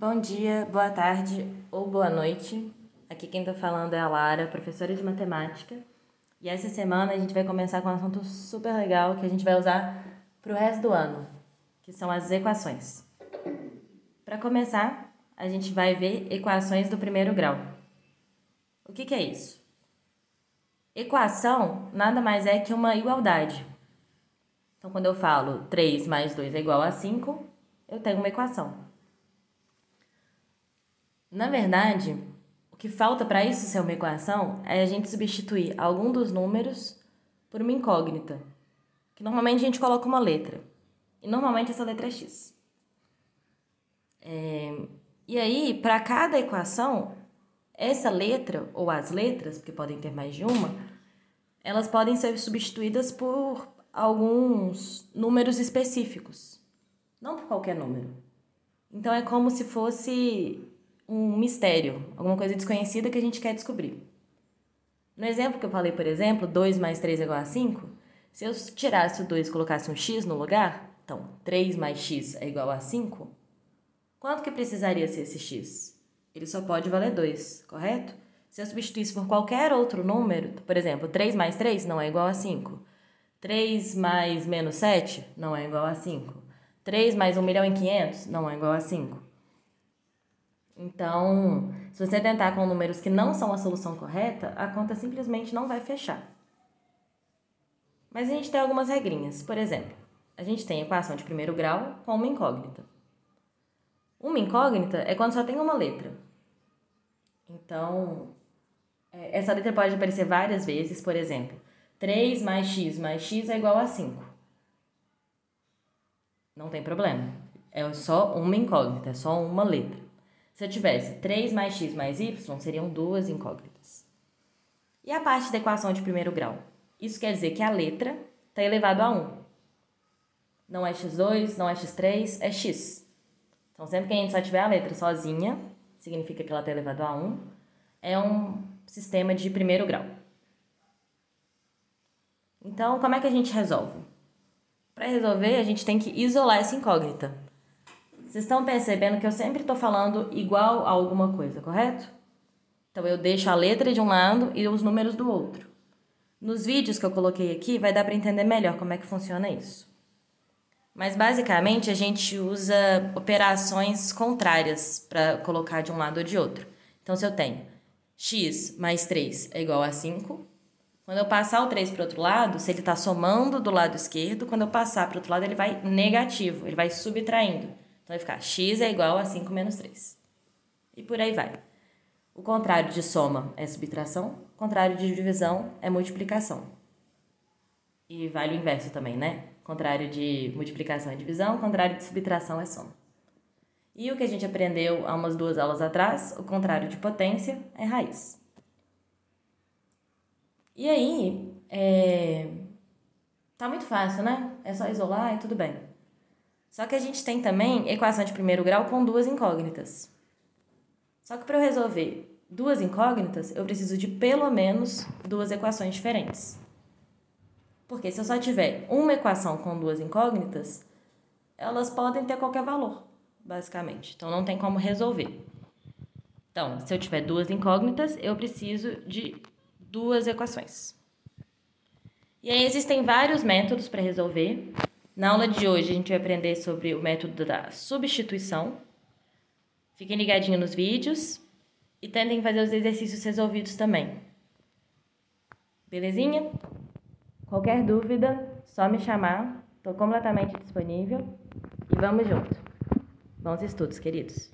Bom dia, boa tarde ou boa noite. Aqui quem está falando é a Lara, professora de matemática. E essa semana a gente vai começar com um assunto super legal que a gente vai usar para o resto do ano, que são as equações. Para começar, a gente vai ver equações do primeiro grau. O que, que é isso? Equação nada mais é que uma igualdade. Então, quando eu falo 3 mais 2 é igual a 5, eu tenho uma equação. Na verdade, o que falta para isso ser uma equação é a gente substituir algum dos números por uma incógnita, que normalmente a gente coloca uma letra. E normalmente essa letra é x. É... E aí, para cada equação, essa letra ou as letras, porque podem ter mais de uma, elas podem ser substituídas por alguns números específicos, não por qualquer número. Então é como se fosse um mistério, alguma coisa desconhecida que a gente quer descobrir. No exemplo que eu falei, por exemplo, 2 mais 3 é igual a 5, se eu tirasse o 2 e colocasse um x no lugar, então 3 mais x é igual a 5, quanto que precisaria ser esse x? Ele só pode valer 2, correto? Se eu substituísse por qualquer outro número, por exemplo, 3 mais 3 não é igual a 5. 3 mais menos 7 não é igual a 5. 3 mais 1 milhão e 500 não é igual a 5. Então, se você tentar com números que não são a solução correta, a conta simplesmente não vai fechar. Mas a gente tem algumas regrinhas. Por exemplo, a gente tem equação de primeiro grau com uma incógnita. Uma incógnita é quando só tem uma letra. Então, é, essa letra pode aparecer várias vezes, por exemplo, 3 mais x mais x é igual a 5. Não tem problema. É só uma incógnita, é só uma letra. Se eu tivesse 3 mais x mais y, seriam duas incógnitas. E a parte da equação de primeiro grau? Isso quer dizer que a letra está elevado a 1. Não é x2, não é x3, é x. Então, sempre que a gente só tiver a letra sozinha, significa que ela está elevado a 1, é um sistema de primeiro grau. Então, como é que a gente resolve? Para resolver, a gente tem que isolar essa incógnita. Vocês estão percebendo que eu sempre estou falando igual a alguma coisa, correto? Então eu deixo a letra de um lado e os números do outro. Nos vídeos que eu coloquei aqui vai dar para entender melhor como é que funciona isso. Mas basicamente a gente usa operações contrárias para colocar de um lado ou de outro. Então se eu tenho x mais 3 é igual a 5, quando eu passar o 3 para o outro lado, se ele está somando do lado esquerdo, quando eu passar para o outro lado ele vai negativo, ele vai subtraindo. Então vai ficar x é igual a 5 menos 3. E por aí vai. O contrário de soma é subtração, o contrário de divisão é multiplicação. E vale o inverso também, né? O contrário de multiplicação é divisão, o contrário de subtração é soma. E o que a gente aprendeu há umas duas aulas atrás, o contrário de potência é raiz. E aí, é... tá muito fácil, né? É só isolar e tudo bem. Só que a gente tem também equação de primeiro grau com duas incógnitas. Só que para eu resolver duas incógnitas, eu preciso de pelo menos duas equações diferentes. Porque se eu só tiver uma equação com duas incógnitas, elas podem ter qualquer valor, basicamente. Então não tem como resolver. Então, se eu tiver duas incógnitas, eu preciso de duas equações. E aí existem vários métodos para resolver. Na aula de hoje a gente vai aprender sobre o método da substituição. Fiquem ligadinhos nos vídeos e tentem fazer os exercícios resolvidos também. Belezinha? Qualquer dúvida, só me chamar. Estou completamente disponível. E vamos junto. Bons estudos, queridos.